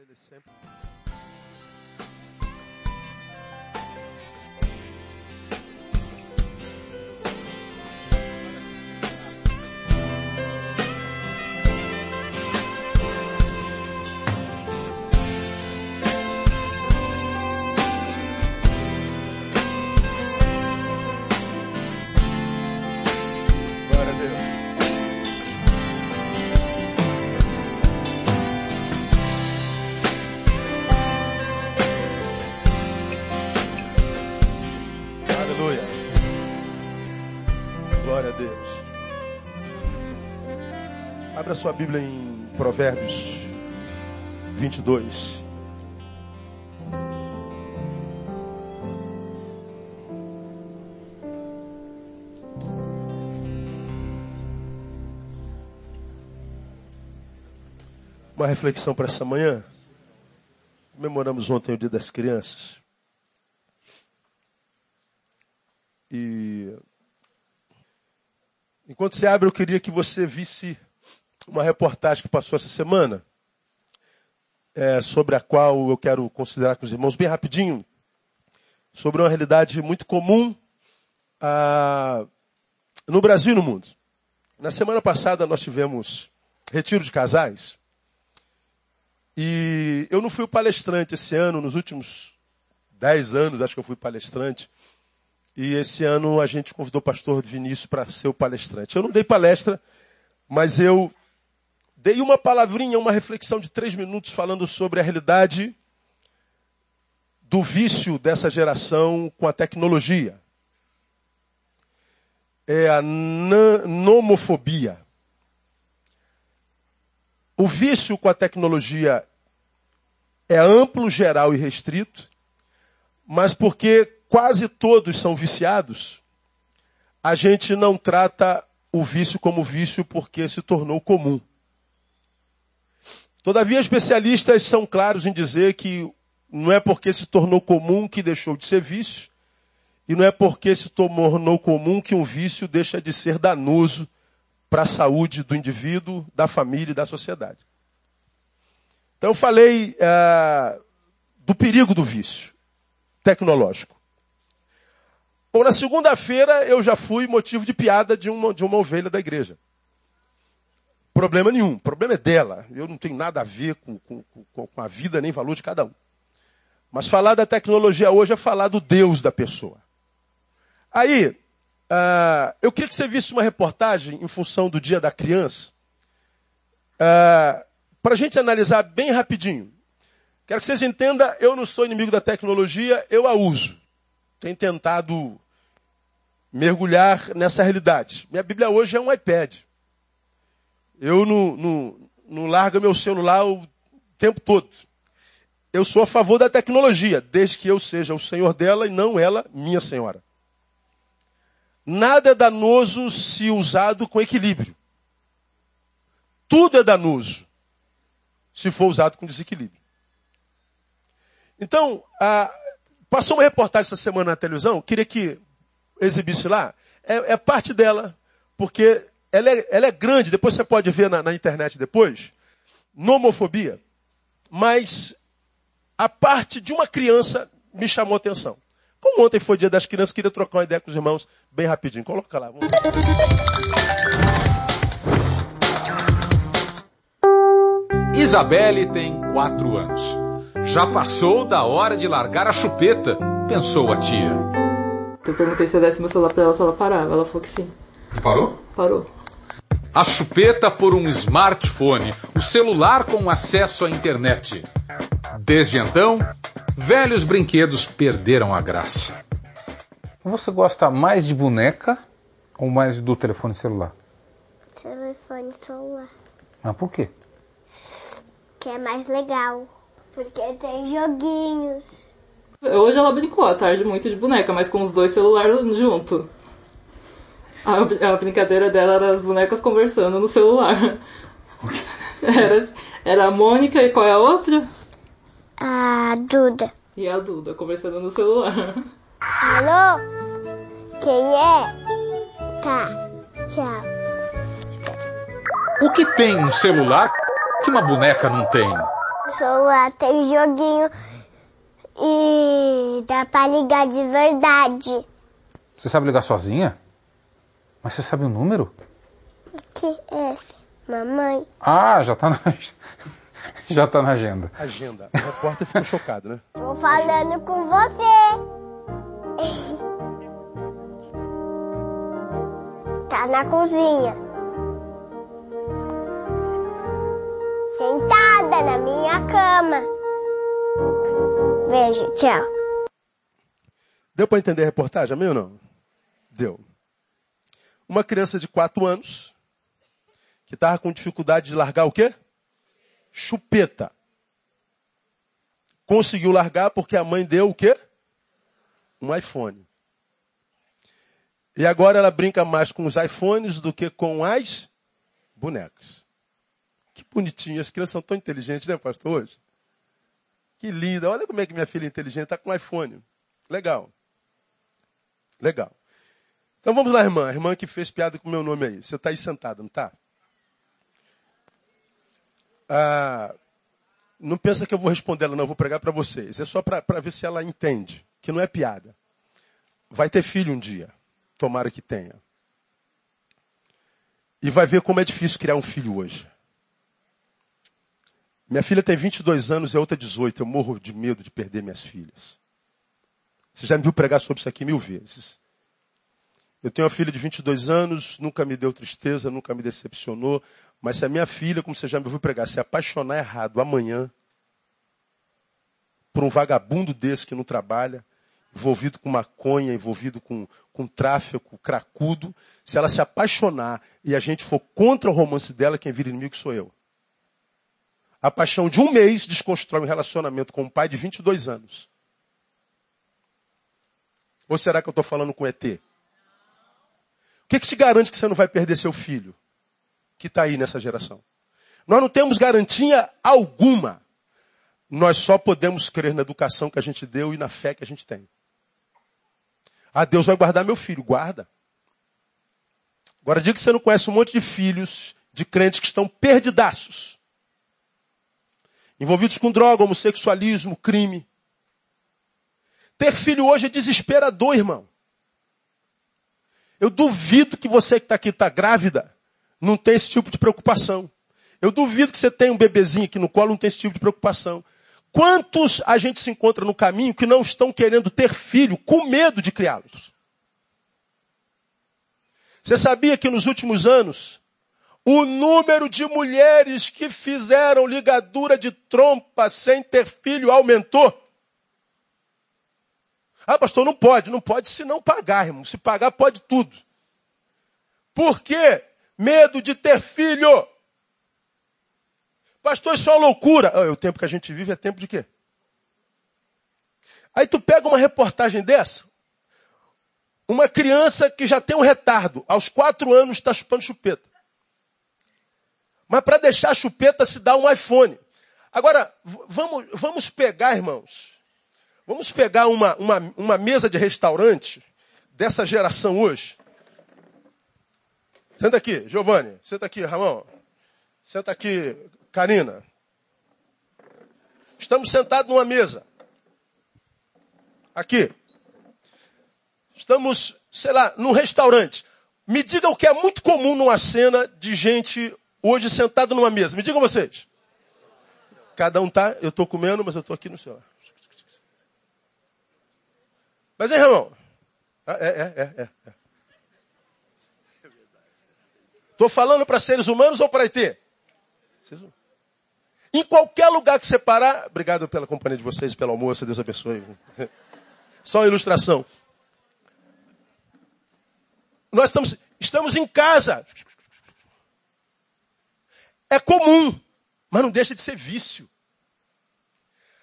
Ele sempre. Abra sua Bíblia em Provérbios 22. Uma reflexão para essa manhã. Comemoramos ontem o Dia das Crianças. E enquanto você abre, eu queria que você visse uma reportagem que passou essa semana, é, sobre a qual eu quero considerar com os irmãos bem rapidinho, sobre uma realidade muito comum ah, no Brasil e no mundo. Na semana passada nós tivemos retiro de casais. E eu não fui o palestrante esse ano, nos últimos dez anos acho que eu fui palestrante. E esse ano a gente convidou o pastor Vinícius para ser o palestrante. Eu não dei palestra, mas eu dei uma palavrinha, uma reflexão de três minutos falando sobre a realidade do vício dessa geração com a tecnologia. É a nomofobia. O vício com a tecnologia é amplo, geral e restrito, mas porque quase todos são viciados, a gente não trata o vício como vício porque se tornou comum. Todavia, especialistas são claros em dizer que não é porque se tornou comum que deixou de ser vício, e não é porque se tornou comum que um vício deixa de ser danoso para a saúde do indivíduo, da família e da sociedade. Então eu falei ah, do perigo do vício tecnológico. Bom, na segunda-feira eu já fui motivo de piada de uma, de uma ovelha da igreja. Problema nenhum, problema é dela. Eu não tenho nada a ver com, com, com, a vida nem valor de cada um. Mas falar da tecnologia hoje é falar do Deus da pessoa. Aí, ah, eu queria que você visse uma reportagem em função do Dia da Criança, para a gente analisar bem rapidinho. Quero que vocês entendam, eu não sou inimigo da tecnologia, eu a uso. Tenho tentado mergulhar nessa realidade. Minha Bíblia hoje é um iPad. Eu não, não, não largo meu celular o tempo todo. Eu sou a favor da tecnologia, desde que eu seja o senhor dela e não ela, minha senhora. Nada é danoso se usado com equilíbrio. Tudo é danoso se for usado com desequilíbrio. Então, ah, passou uma reportagem essa semana na televisão, queria que exibisse lá. É, é parte dela, porque ela é, ela é, grande, depois você pode ver na, na internet depois, nomofobia. Mas a parte de uma criança me chamou a atenção. Como ontem foi dia das crianças, queria trocar uma ideia com os irmãos bem rapidinho. Coloca lá. Vamos... Isabelle tem quatro anos. Já passou da hora de largar a chupeta, pensou a tia. Eu perguntei se eu desse meu celular pra ela se ela parava. Ela falou que sim. E parou? Parou. A chupeta por um smartphone, o celular com acesso à internet. Desde então, velhos brinquedos perderam a graça. Você gosta mais de boneca ou mais do telefone celular? Telefone celular. Mas por quê? Que é mais legal. Porque tem joguinhos. Hoje ela brincou à tarde muito de boneca, mas com os dois celulares junto. A, a brincadeira dela era as bonecas conversando no celular. Era, era a Mônica e qual é a outra? A Duda. E a Duda conversando no celular. Alô? Quem é? Tá. Tchau. O que tem um celular que uma boneca não tem? O celular tem joguinho e dá pra ligar de verdade. Você sabe ligar sozinha? Mas você sabe o número? Que é esse? Mamãe. Ah, já tá na, já tá na agenda. Agenda. O repórter ficou chocado, né? Tô falando com você. Tá na cozinha. Sentada na minha cama. Beijo, tchau. Deu para entender a reportagem, amém ou não? Deu. Uma criança de 4 anos que estava com dificuldade de largar o quê? Chupeta. Conseguiu largar porque a mãe deu o quê? Um iPhone. E agora ela brinca mais com os iPhones do que com as bonecas. Que bonitinho. As crianças são tão inteligentes, né, pastor, hoje? Que linda. Olha como é que minha filha é inteligente. Está com um iPhone. Legal. Legal. Então vamos lá, irmã. A irmã que fez piada com o meu nome aí. Você está aí sentada, não está? Ah, não pensa que eu vou responder ela, não. Eu vou pregar para vocês. É só para ver se ela entende. Que não é piada. Vai ter filho um dia. Tomara que tenha. E vai ver como é difícil criar um filho hoje. Minha filha tem 22 anos e a outra 18. Eu morro de medo de perder minhas filhas. Você já me viu pregar sobre isso aqui mil vezes. Eu tenho uma filha de 22 anos, nunca me deu tristeza, nunca me decepcionou. Mas se a minha filha, como você já me viu pregar, se apaixonar errado amanhã por um vagabundo desse que não trabalha, envolvido com maconha, envolvido com, com tráfico, cracudo, se ela se apaixonar e a gente for contra o romance dela, quem vira inimigo sou eu. A paixão de um mês desconstrói um relacionamento com um pai de 22 anos. Ou será que eu estou falando com ET? Que, que te garante que você não vai perder seu filho que está aí nessa geração? Nós não temos garantia alguma. Nós só podemos crer na educação que a gente deu e na fé que a gente tem. Ah, Deus vai guardar meu filho. Guarda. Agora diga que você não conhece um monte de filhos de crentes que estão perdidaços. Envolvidos com droga, homossexualismo, crime. Ter filho hoje é desesperador, irmão. Eu duvido que você que está aqui está grávida não tem esse tipo de preocupação. Eu duvido que você tenha um bebezinho aqui no colo não tem esse tipo de preocupação. Quantos a gente se encontra no caminho que não estão querendo ter filho com medo de criá-los? Você sabia que nos últimos anos o número de mulheres que fizeram ligadura de trompa sem ter filho aumentou? Ah, pastor, não pode. Não pode se não pagar, irmão. Se pagar, pode tudo. Por quê? Medo de ter filho. Pastor, isso é uma loucura. Ah, o tempo que a gente vive é tempo de quê? Aí tu pega uma reportagem dessa, uma criança que já tem um retardo, aos quatro anos está chupando chupeta. Mas para deixar a chupeta se dá um iPhone. Agora, vamos, vamos pegar, irmãos, vamos pegar uma, uma, uma mesa de restaurante dessa geração hoje. Senta aqui, Giovanni. Senta aqui, Ramon. Senta aqui, Karina. Estamos sentados numa mesa. Aqui. Estamos, sei lá, num restaurante. Me diga o que é muito comum numa cena de gente hoje sentada numa mesa. Me digam vocês. Cada um tá, eu estou comendo, mas eu estou aqui no celular. Mas, hein, irmão? É, é, é, é. Estou falando para seres humanos ou para ET? Humanos. Em qualquer lugar que você parar, obrigado pela companhia de vocês, pelo almoço, Deus abençoe. Só uma ilustração. Nós estamos, estamos em casa. É comum, mas não deixa de ser vício.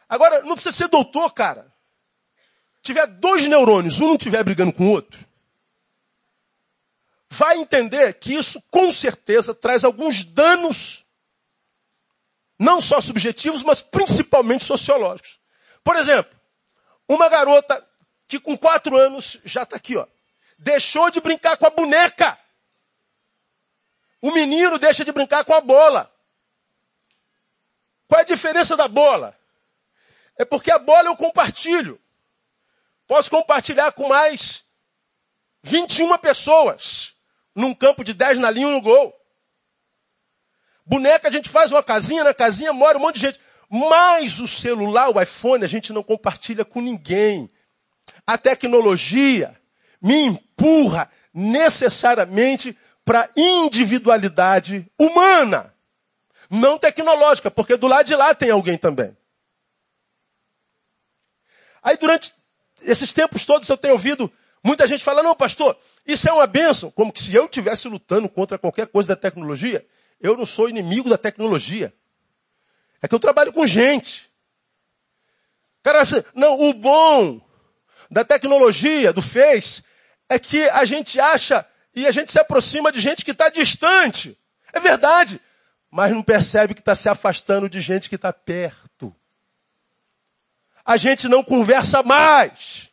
Agora, não precisa ser doutor, cara. Tiver dois neurônios, um não estiver brigando com o outro, vai entender que isso com certeza traz alguns danos não só subjetivos, mas principalmente sociológicos. Por exemplo, uma garota que com quatro anos já está aqui, ó, deixou de brincar com a boneca. O menino deixa de brincar com a bola. Qual é a diferença da bola? É porque a bola eu compartilho. Posso compartilhar com mais 21 pessoas num campo de 10 na linha no gol. Boneca, a gente faz uma casinha, na casinha mora um monte de gente. Mas o celular, o iPhone, a gente não compartilha com ninguém. A tecnologia me empurra necessariamente para individualidade humana, não tecnológica, porque do lado de lá tem alguém também. Aí durante esses tempos todos eu tenho ouvido muita gente falar, não, pastor, isso é uma benção, como que se eu estivesse lutando contra qualquer coisa da tecnologia. Eu não sou inimigo da tecnologia. É que eu trabalho com gente. Cara, não, o bom da tecnologia, do Face, é que a gente acha e a gente se aproxima de gente que está distante. É verdade. Mas não percebe que está se afastando de gente que está perto. A gente não conversa mais.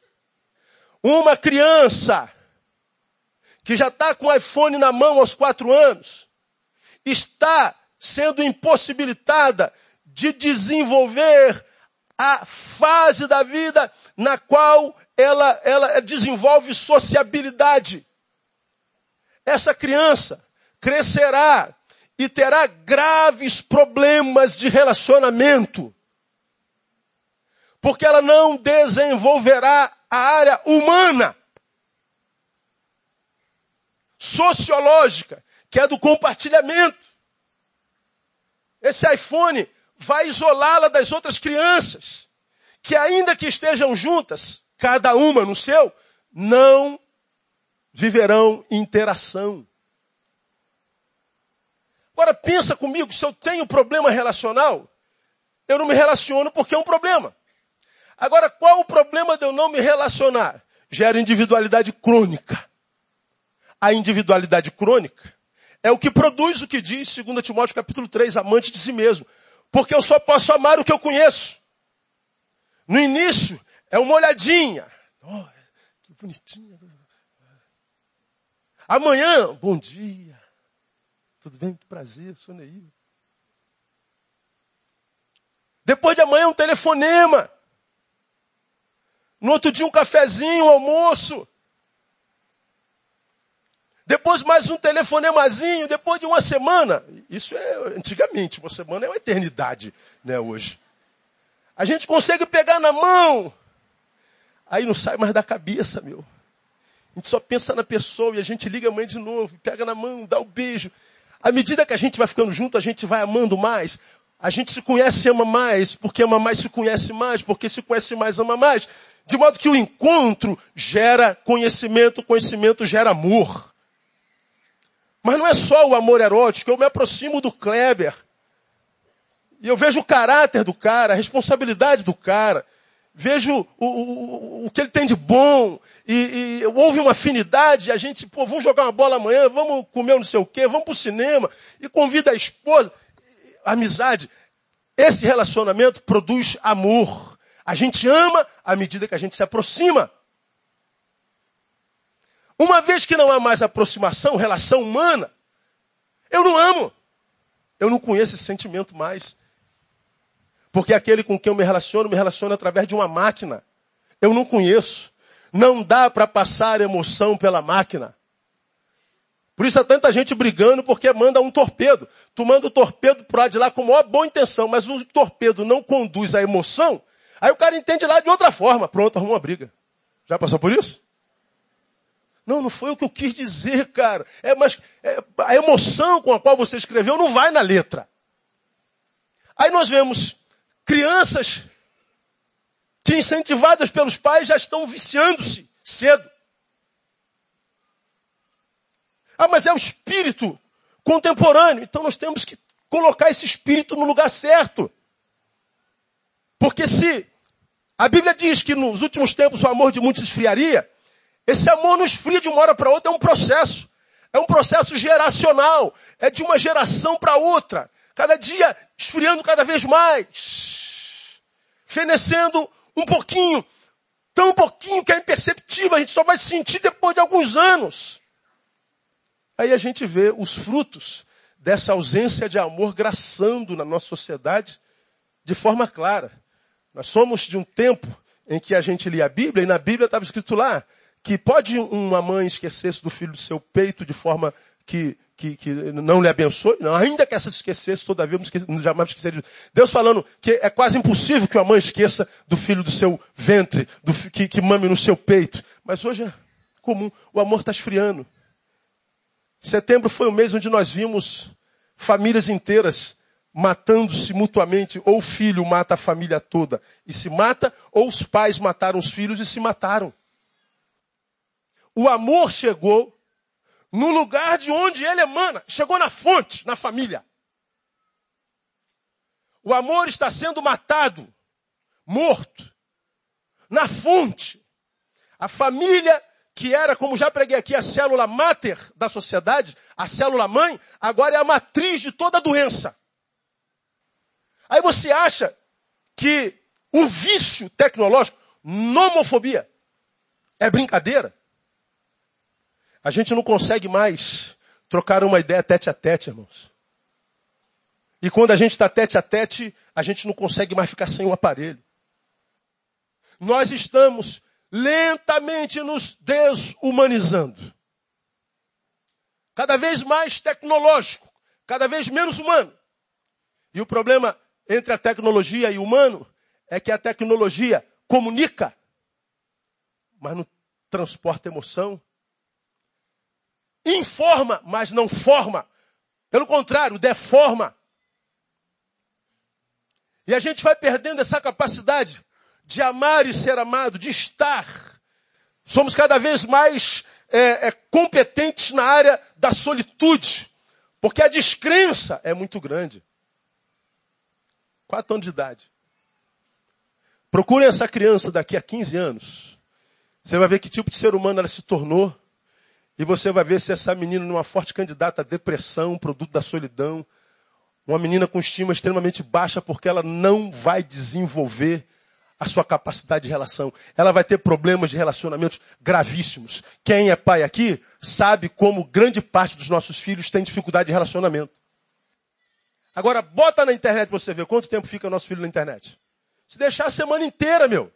Uma criança que já está com o iPhone na mão aos quatro anos, está sendo impossibilitada de desenvolver a fase da vida na qual ela, ela desenvolve sociabilidade. Essa criança crescerá e terá graves problemas de relacionamento, porque ela não desenvolverá a área humana, sociológica, que é do compartilhamento. Esse iPhone vai isolá-la das outras crianças, que ainda que estejam juntas, cada uma no seu, não viverão interação. Agora pensa comigo, se eu tenho problema relacional, eu não me relaciono porque é um problema. Agora, qual o problema de eu não me relacionar? Gera individualidade crônica. A individualidade crônica é o que produz o que diz 2 Timóteo capítulo 3, amante de si mesmo. Porque eu só posso amar o que eu conheço. No início, é uma olhadinha. Oh, que bonitinha. Amanhã, bom dia. Tudo bem? Muito prazer, sou Neil. Depois de amanhã, um telefonema. No outro dia, um cafezinho, um almoço. Depois mais um telefonemazinho, depois de uma semana. Isso é antigamente, uma semana é uma eternidade, né, hoje. A gente consegue pegar na mão. Aí não sai mais da cabeça, meu. A gente só pensa na pessoa e a gente liga a mãe de novo, pega na mão, dá o beijo. À medida que a gente vai ficando junto, a gente vai amando mais. A gente se conhece e ama mais, porque ama mais se conhece mais, porque se conhece mais ama mais. De modo que o encontro gera conhecimento, conhecimento gera amor. Mas não é só o amor erótico, eu me aproximo do Kleber. E eu vejo o caráter do cara, a responsabilidade do cara. Vejo o, o, o que ele tem de bom. E, e houve uma afinidade. A gente, pô, vamos jogar uma bola amanhã, vamos comer não sei o quê, vamos para o cinema. E convida a esposa. Amizade. Esse relacionamento produz amor. A gente ama à medida que a gente se aproxima. Uma vez que não há mais aproximação, relação humana, eu não amo. Eu não conheço esse sentimento mais. Porque aquele com quem eu me relaciono, me relaciono através de uma máquina. Eu não conheço. Não dá para passar emoção pela máquina. Por isso há tanta gente brigando porque manda um torpedo. Tu manda o torpedo para lado de lá com maior boa intenção, mas o torpedo não conduz à emoção. Aí o cara entende lá de outra forma. Pronto, arrumou uma briga. Já passou por isso? Não, não foi o que eu quis dizer, cara. É, mas é, a emoção com a qual você escreveu não vai na letra. Aí nós vemos crianças que, incentivadas pelos pais, já estão viciando-se cedo. Ah, mas é o espírito contemporâneo. Então nós temos que colocar esse espírito no lugar certo. Porque se a Bíblia diz que nos últimos tempos o amor de muitos esfriaria, esse amor não esfria de uma hora para outra, é um processo. É um processo geracional. É de uma geração para outra. Cada dia esfriando cada vez mais. Fenecendo um pouquinho. Tão pouquinho que é imperceptível. A gente só vai sentir depois de alguns anos. Aí a gente vê os frutos dessa ausência de amor graçando na nossa sociedade de forma clara. Nós somos de um tempo em que a gente lia a Bíblia e na Bíblia estava escrito lá que pode uma mãe esquecer-se do filho do seu peito de forma que, que, que, não lhe abençoe, não, ainda que essa se esquecesse, todavia não, jamais esqueceria. Deus falando que é quase impossível que uma mãe esqueça do filho do seu ventre, do, que, que mame no seu peito. Mas hoje é comum, o amor está esfriando. Setembro foi o mês onde nós vimos famílias inteiras matando-se mutuamente, ou o filho mata a família toda e se mata, ou os pais mataram os filhos e se mataram. O amor chegou no lugar de onde ele emana, chegou na fonte, na família. O amor está sendo matado, morto, na fonte. A família que era, como já preguei aqui, a célula máter da sociedade, a célula mãe, agora é a matriz de toda doença. Aí você acha que o vício tecnológico, nomofobia, é brincadeira? A gente não consegue mais trocar uma ideia tete a tete, irmãos. E quando a gente está tete a tete, a gente não consegue mais ficar sem o aparelho. Nós estamos lentamente nos desumanizando. Cada vez mais tecnológico, cada vez menos humano. E o problema entre a tecnologia e o humano é que a tecnologia comunica, mas não transporta emoção. Informa, mas não forma. Pelo contrário, deforma. E a gente vai perdendo essa capacidade de amar e ser amado, de estar. Somos cada vez mais é, é, competentes na área da solitude, porque a descrença é muito grande. Quatro anos de idade. Procure essa criança daqui a 15 anos. Você vai ver que tipo de ser humano ela se tornou. E você vai ver se essa menina é uma forte candidata à depressão, produto da solidão. Uma menina com estima extremamente baixa porque ela não vai desenvolver a sua capacidade de relação. Ela vai ter problemas de relacionamentos gravíssimos. Quem é pai aqui sabe como grande parte dos nossos filhos tem dificuldade de relacionamento. Agora, bota na internet você ver quanto tempo fica nosso filho na internet. Se deixar a semana inteira, meu.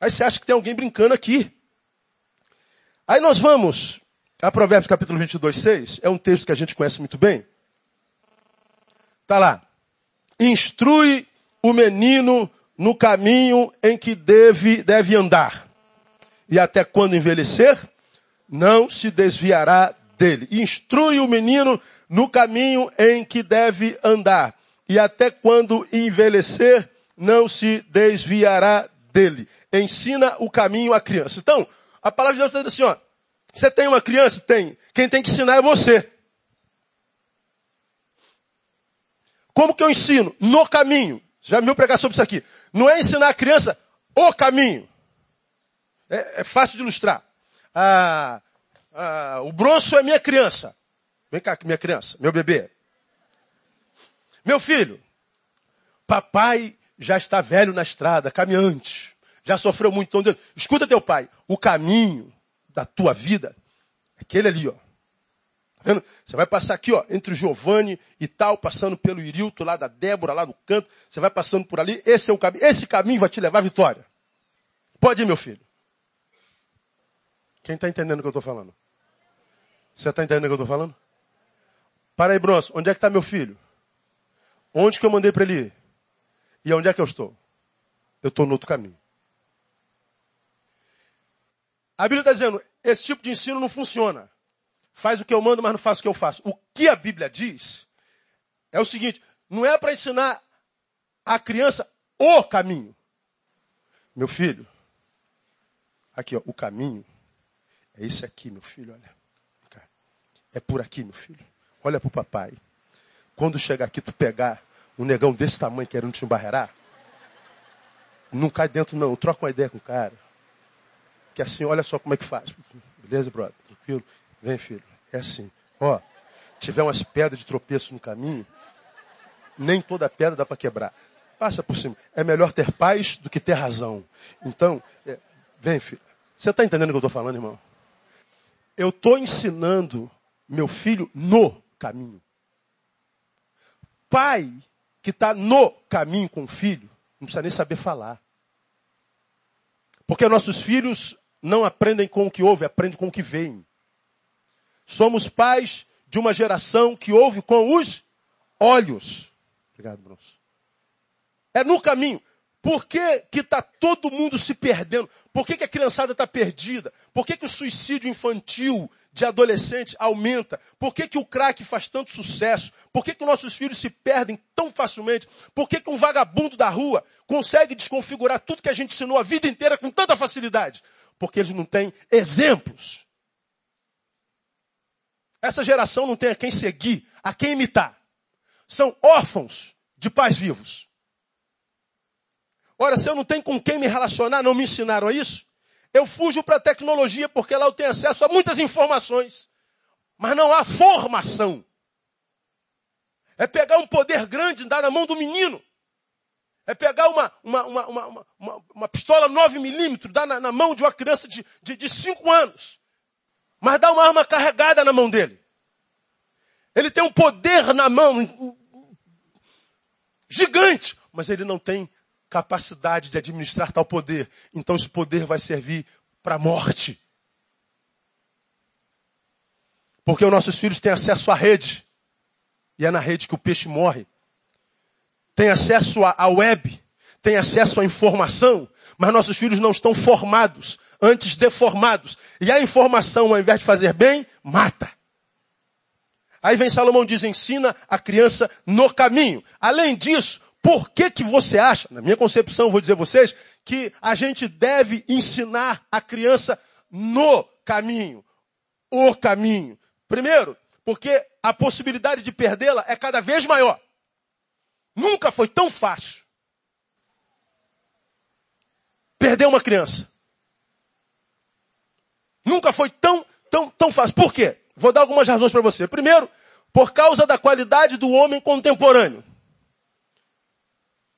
Aí você acha que tem alguém brincando aqui. Aí nós vamos a Provérbios capítulo 22, 6. É um texto que a gente conhece muito bem. Tá lá. Instrui o menino no caminho em que deve, deve andar. E até quando envelhecer, não se desviará dele. Instrui o menino no caminho em que deve andar. E até quando envelhecer, não se desviará dele. Ensina o caminho à criança. Então, a palavra de Deus está dizendo assim, ó. Você tem uma criança? Tem. Quem tem que ensinar é você. Como que eu ensino? No caminho. Já me viu pregar sobre isso aqui. Não é ensinar a criança o caminho. É, é fácil de ilustrar. Ah, ah, o bronço é minha criança. Vem cá, minha criança, meu bebê. Meu filho, papai já está velho na estrada, caminhante. Já sofreu muito. Então, escuta teu pai. O caminho da tua vida é aquele ali, ó. Você vai passar aqui, ó, entre o Giovanni e tal, passando pelo Irilto, lá da Débora, lá do canto. Você vai passando por ali. Esse é o caminho. Esse caminho vai te levar à vitória. Pode ir, meu filho. Quem está entendendo o que eu estou falando? Você está entendendo o que eu estou falando? Para aí, Bronson. Onde é que está meu filho? Onde que eu mandei para ele ir? E onde é que eu estou? Eu estou no outro caminho. A Bíblia está dizendo, esse tipo de ensino não funciona faz o que eu mando, mas não faz o que eu faço. O que a Bíblia diz é o seguinte: não é para ensinar a criança o caminho. Meu filho, aqui, ó, o caminho é esse aqui, meu filho, olha. É por aqui, meu filho. Olha para o papai. Quando chegar aqui, tu pegar um negão desse tamanho querendo te embarrear, não cai dentro, não. Troca uma ideia com o cara. Que assim, olha só como é que faz. Beleza, brother? Tranquilo? Vem, filho. É assim. Ó, tiver umas pedras de tropeço no caminho, nem toda pedra dá para quebrar. Passa por cima. É melhor ter paz do que ter razão. Então, é, vem, filho. Você está entendendo o que eu estou falando, irmão? Eu estou ensinando meu filho no caminho. Pai que está no caminho com o filho, não precisa nem saber falar. Porque nossos filhos não aprendem com o que ouvem, aprendem com o que veem. Somos pais de uma geração que ouve com os olhos. Obrigado, Bruno. É no caminho. Por que está todo mundo se perdendo? Por que, que a criançada está perdida? Por que, que o suicídio infantil de adolescente aumenta? Por que, que o crack faz tanto sucesso? Por que, que nossos filhos se perdem tão facilmente? Por que, que um vagabundo da rua consegue desconfigurar tudo que a gente ensinou a vida inteira com tanta facilidade? Porque eles não têm exemplos. Essa geração não tem a quem seguir, a quem imitar. São órfãos de pais vivos. Ora, se eu não tenho com quem me relacionar, não me ensinaram isso, eu fujo para a tecnologia porque lá eu tenho acesso a muitas informações. Mas não há formação. É pegar um poder grande e dar na mão do menino. É pegar uma, uma, uma, uma, uma, pistola 9 milímetros, dar na, na, mão de uma criança de 5 anos. Mas dá uma arma carregada na mão dele. Ele tem um poder na mão gigante, mas ele não tem capacidade de administrar tal poder. Então esse poder vai servir para a morte. Porque os nossos filhos têm acesso à rede. E é na rede que o peixe morre. Tem acesso à web. Tem acesso à informação. Mas nossos filhos não estão formados, antes deformados. E a informação, ao invés de fazer bem, mata. Aí vem Salomão diz, ensina a criança no caminho. Além disso, por que, que você acha, na minha concepção, vou dizer a vocês, que a gente deve ensinar a criança no caminho? O caminho. Primeiro, porque a possibilidade de perdê-la é cada vez maior. Nunca foi tão fácil perder uma criança. Nunca foi tão, tão, tão fácil. Por quê? Vou dar algumas razões para você. Primeiro, por causa da qualidade do homem contemporâneo.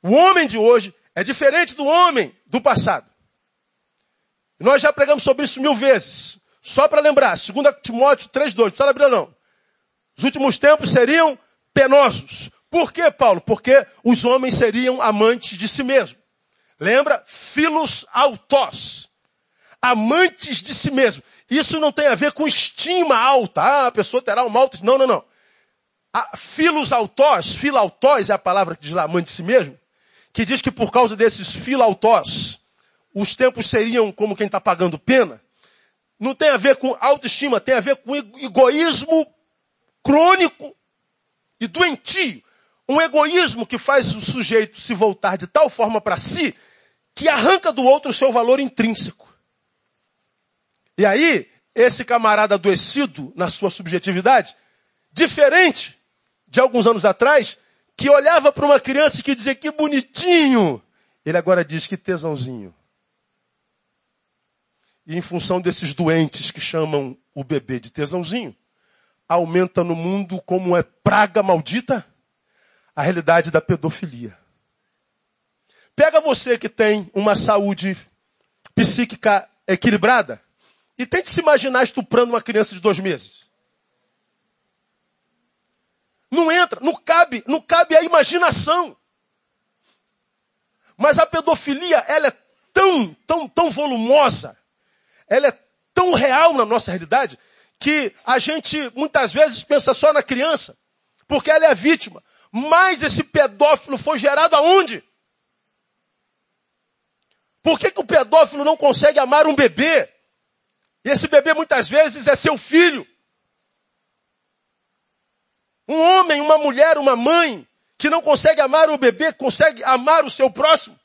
O homem de hoje é diferente do homem do passado. Nós já pregamos sobre isso mil vezes. Só para lembrar, 2 Timóteo 3,2, não precisa abrir não. Os últimos tempos seriam penosos. Por quê, Paulo? Porque os homens seriam amantes de si mesmos. Lembra? Filos autós. Amantes de si mesmo. Isso não tem a ver com estima alta. Ah, a pessoa terá uma alta. Não, não, não. A filos autós, filautós é a palavra que diz lá, amante de si mesmo que diz que por causa desses filautós, os tempos seriam como quem está pagando pena, não tem a ver com autoestima, tem a ver com egoísmo crônico e doentio. Um egoísmo que faz o sujeito se voltar de tal forma para si que arranca do outro o seu valor intrínseco. E aí, esse camarada adoecido na sua subjetividade, diferente de alguns anos atrás, que olhava para uma criança e que dizia que bonitinho, ele agora diz que tesãozinho. E em função desses doentes que chamam o bebê de tesãozinho, aumenta no mundo como é praga maldita a realidade da pedofilia. Pega você que tem uma saúde psíquica equilibrada e tente se imaginar estuprando uma criança de dois meses. Não entra, não cabe, não cabe a imaginação. Mas a pedofilia, ela é tão, tão, tão volumosa, ela é tão real na nossa realidade, que a gente muitas vezes pensa só na criança, porque ela é a vítima. Mas esse pedófilo foi gerado aonde? Por que, que o pedófilo não consegue amar um bebê? E esse bebê muitas vezes é seu filho. Um homem, uma mulher, uma mãe que não consegue amar o bebê, consegue amar o seu próximo.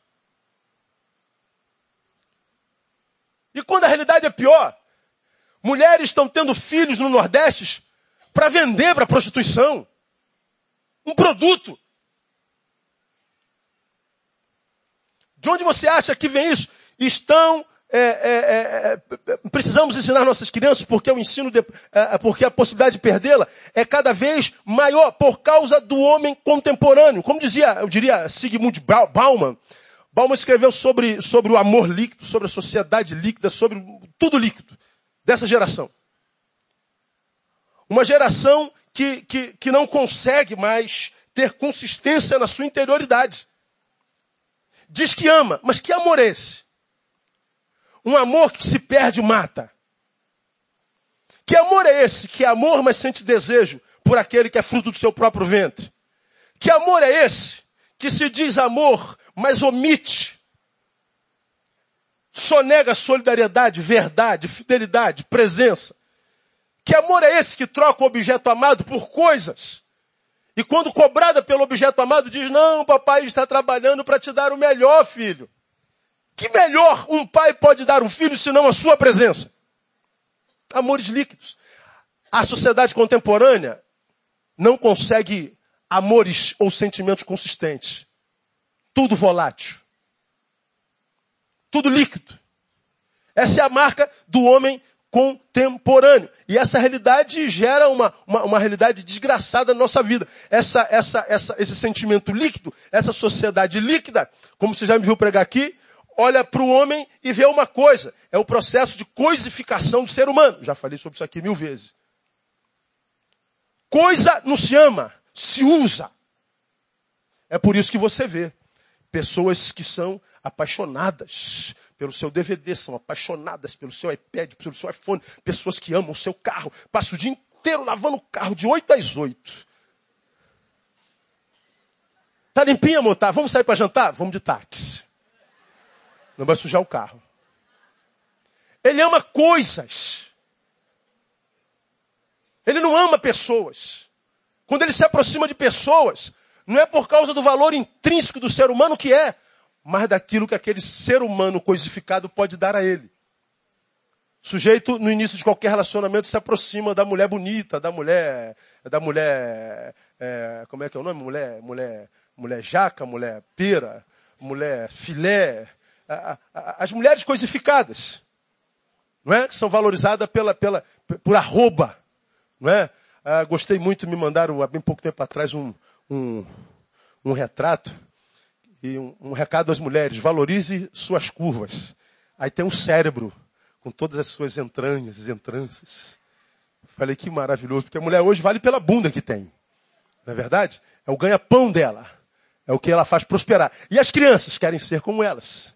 E quando a realidade é pior, mulheres estão tendo filhos no Nordeste para vender para prostituição. Um produto. De onde você acha que vem isso? Estão é, é, é, precisamos ensinar nossas crianças porque o ensino, de, é, é, porque a possibilidade de perdê-la é cada vez maior por causa do homem contemporâneo. Como dizia, eu diria Sigmund Bauman, Bauman escreveu sobre, sobre o amor líquido, sobre a sociedade líquida, sobre tudo líquido dessa geração. Uma geração que, que, que não consegue mais ter consistência na sua interioridade. Diz que ama, mas que amor é esse? Um amor que se perde mata. Que amor é esse? Que amor, mas sente desejo por aquele que é fruto do seu próprio ventre. Que amor é esse? Que se diz amor, mas omite. Sonega solidariedade, verdade, fidelidade, presença. Que amor é esse que troca o objeto amado por coisas? E quando cobrada pelo objeto amado, diz: Não, papai está trabalhando para te dar o melhor, filho. Que melhor um pai pode dar um filho senão a sua presença? Amores líquidos. A sociedade contemporânea não consegue amores ou sentimentos consistentes. Tudo volátil. Tudo líquido. Essa é a marca do homem contemporâneo. E essa realidade gera uma, uma, uma, realidade desgraçada na nossa vida. Essa, essa, essa, esse sentimento líquido, essa sociedade líquida, como você já me viu pregar aqui, olha para o homem e vê uma coisa. É o processo de coisificação do ser humano. Já falei sobre isso aqui mil vezes. Coisa não se ama, se usa. É por isso que você vê pessoas que são apaixonadas pelo seu DVD, são apaixonadas pelo seu iPad, pelo seu iPhone, pessoas que amam o seu carro, passam o dia inteiro lavando o carro de 8 às 8. Tá limpinho, amor? Tá. Vamos sair para jantar? Vamos de táxi. Não vai sujar o carro. Ele ama coisas. Ele não ama pessoas. Quando ele se aproxima de pessoas, não é por causa do valor intrínseco do ser humano que é, mas daquilo que aquele ser humano coisificado pode dar a ele. O sujeito, no início de qualquer relacionamento, se aproxima da mulher bonita, da mulher, da mulher, é, como é que é o nome? Mulher, mulher, mulher jaca, mulher pera, mulher filé, as mulheres coisificadas, não é? Que são valorizadas pela, pela, por arroba, não é? Ah, gostei muito, me mandaram há bem pouco tempo atrás um, um, um retrato e um, um recado às mulheres: valorize suas curvas. Aí tem um cérebro com todas as suas entranhas, entranças. Falei que maravilhoso, porque a mulher hoje vale pela bunda que tem. Não é verdade? É o ganha-pão dela. É o que ela faz prosperar. E as crianças querem ser como elas.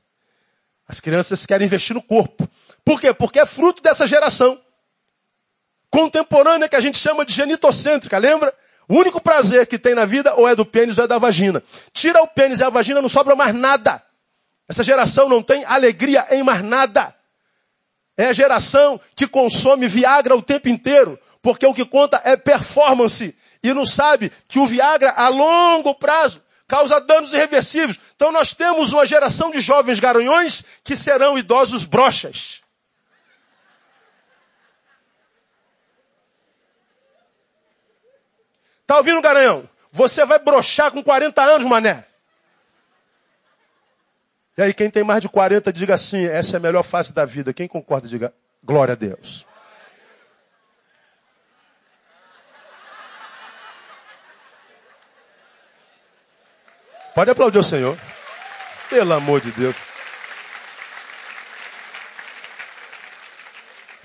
As crianças querem investir no corpo. Por quê? Porque é fruto dessa geração contemporânea que a gente chama de genitocêntrica, lembra? O único prazer que tem na vida ou é do pênis ou é da vagina. Tira o pênis e a vagina, não sobra mais nada. Essa geração não tem alegria em mais nada. É a geração que consome Viagra o tempo inteiro, porque o que conta é performance. E não sabe que o Viagra a longo prazo causa danos irreversíveis. Então nós temos uma geração de jovens garanhões que serão idosos brochas. Tá ouvindo, Garanhão? Você vai brochar com 40 anos, mané. E aí, quem tem mais de 40, diga assim: essa é a melhor fase da vida. Quem concorda, diga glória a Deus. Pode aplaudir o Senhor. Pelo amor de Deus.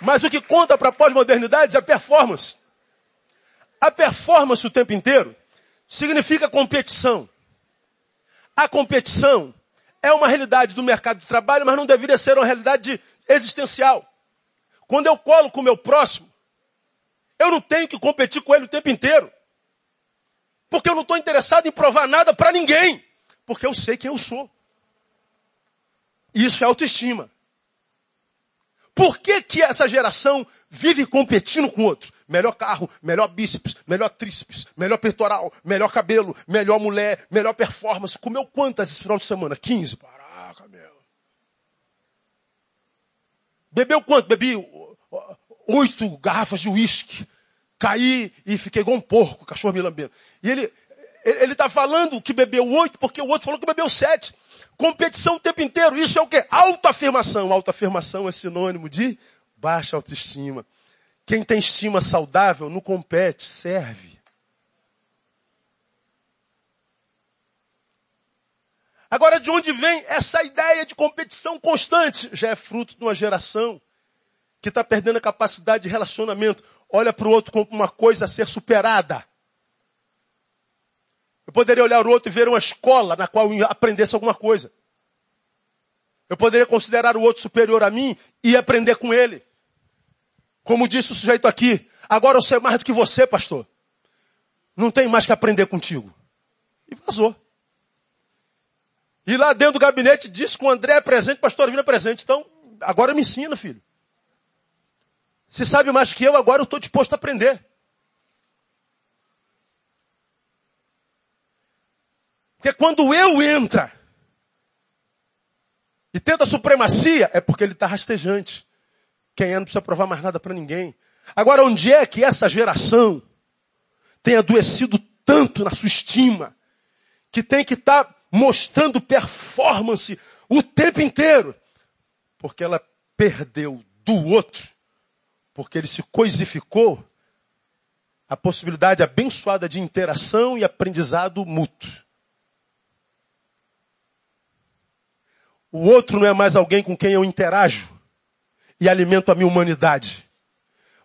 Mas o que conta para a pós-modernidade é a performance. A performance o tempo inteiro significa competição. A competição é uma realidade do mercado de trabalho, mas não deveria ser uma realidade existencial. Quando eu colo com o meu próximo, eu não tenho que competir com ele o tempo inteiro. Porque eu não estou interessado em provar nada para ninguém. Porque eu sei quem eu sou. Isso é autoestima. Por que, que essa geração vive competindo com outro? Melhor carro, melhor bíceps, melhor tríceps, melhor peitoral, melhor cabelo, melhor mulher, melhor performance. Comeu quantas esse final de semana? 15? Caraca, meu. Bebeu quanto? Bebi oito garrafas de uísque. Caí e fiquei igual um porco, cachorro me lambendo. E ele, ele está falando que bebeu oito porque o outro falou que bebeu sete. Competição o tempo inteiro. Isso é o quê? Autoafirmação. Autoafirmação é sinônimo de baixa autoestima. Quem tem estima saudável não compete, serve. Agora, de onde vem essa ideia de competição constante? Já é fruto de uma geração que está perdendo a capacidade de relacionamento. Olha para o outro como uma coisa a ser superada. Eu poderia olhar o outro e ver uma escola na qual eu aprendesse alguma coisa. Eu poderia considerar o outro superior a mim e aprender com ele. Como disse o sujeito aqui, agora eu sei mais do que você, pastor. Não tem mais que aprender contigo. E vazou. E lá dentro do gabinete disse que o André é presente, pastor Vina é presente. Então, agora me ensina, filho. Se sabe mais que eu, agora eu estou disposto a aprender. Porque quando eu entra e tenta a supremacia, é porque ele está rastejante. Quem é não precisa provar mais nada para ninguém. Agora, onde é que essa geração tem adoecido tanto na sua estima, que tem que estar tá mostrando performance o tempo inteiro? Porque ela perdeu do outro, porque ele se coisificou, a possibilidade abençoada de interação e aprendizado mútuo. O outro não é mais alguém com quem eu interajo e alimento a minha humanidade,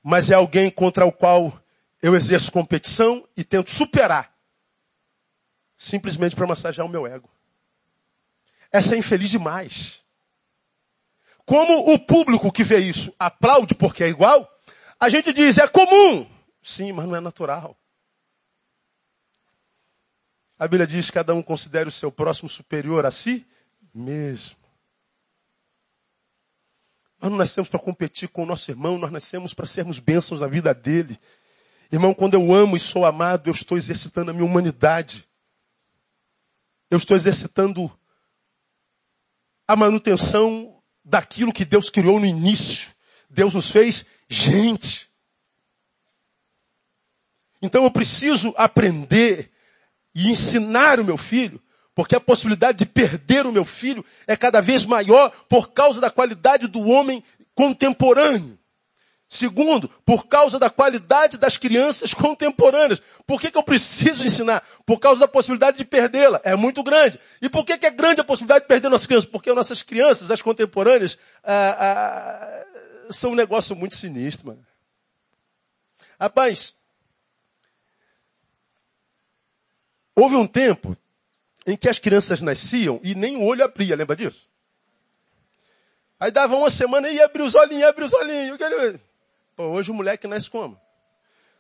mas é alguém contra o qual eu exerço competição e tento superar, simplesmente para massagear o meu ego. Essa é infeliz demais. Como o público que vê isso aplaude porque é igual, a gente diz é comum. Sim, mas não é natural. A Bíblia diz que cada um considere o seu próximo superior a si mesmo. Nós não nascemos para competir com o nosso irmão, nós nascemos para sermos bênçãos na vida dele. Irmão, quando eu amo e sou amado, eu estou exercitando a minha humanidade. Eu estou exercitando a manutenção daquilo que Deus criou no início. Deus nos fez gente. Então eu preciso aprender e ensinar o meu filho porque a possibilidade de perder o meu filho é cada vez maior por causa da qualidade do homem contemporâneo. Segundo, por causa da qualidade das crianças contemporâneas. Por que, que eu preciso ensinar? Por causa da possibilidade de perdê-la. É muito grande. E por que, que é grande a possibilidade de perder nossas crianças? Porque nossas crianças, as contemporâneas, ah, ah, são um negócio muito sinistro, mano. Rapaz, houve um tempo em que as crianças nasciam e nem o olho abria, lembra disso? Aí dava uma semana e ia abrir os olhinhos, abrir os olhinhos. Pô, hoje o moleque nasce como?